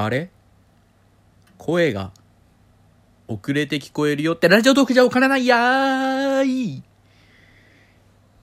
あれ？声が遅れて聞こえるよってラジオトークじゃおからないやーい。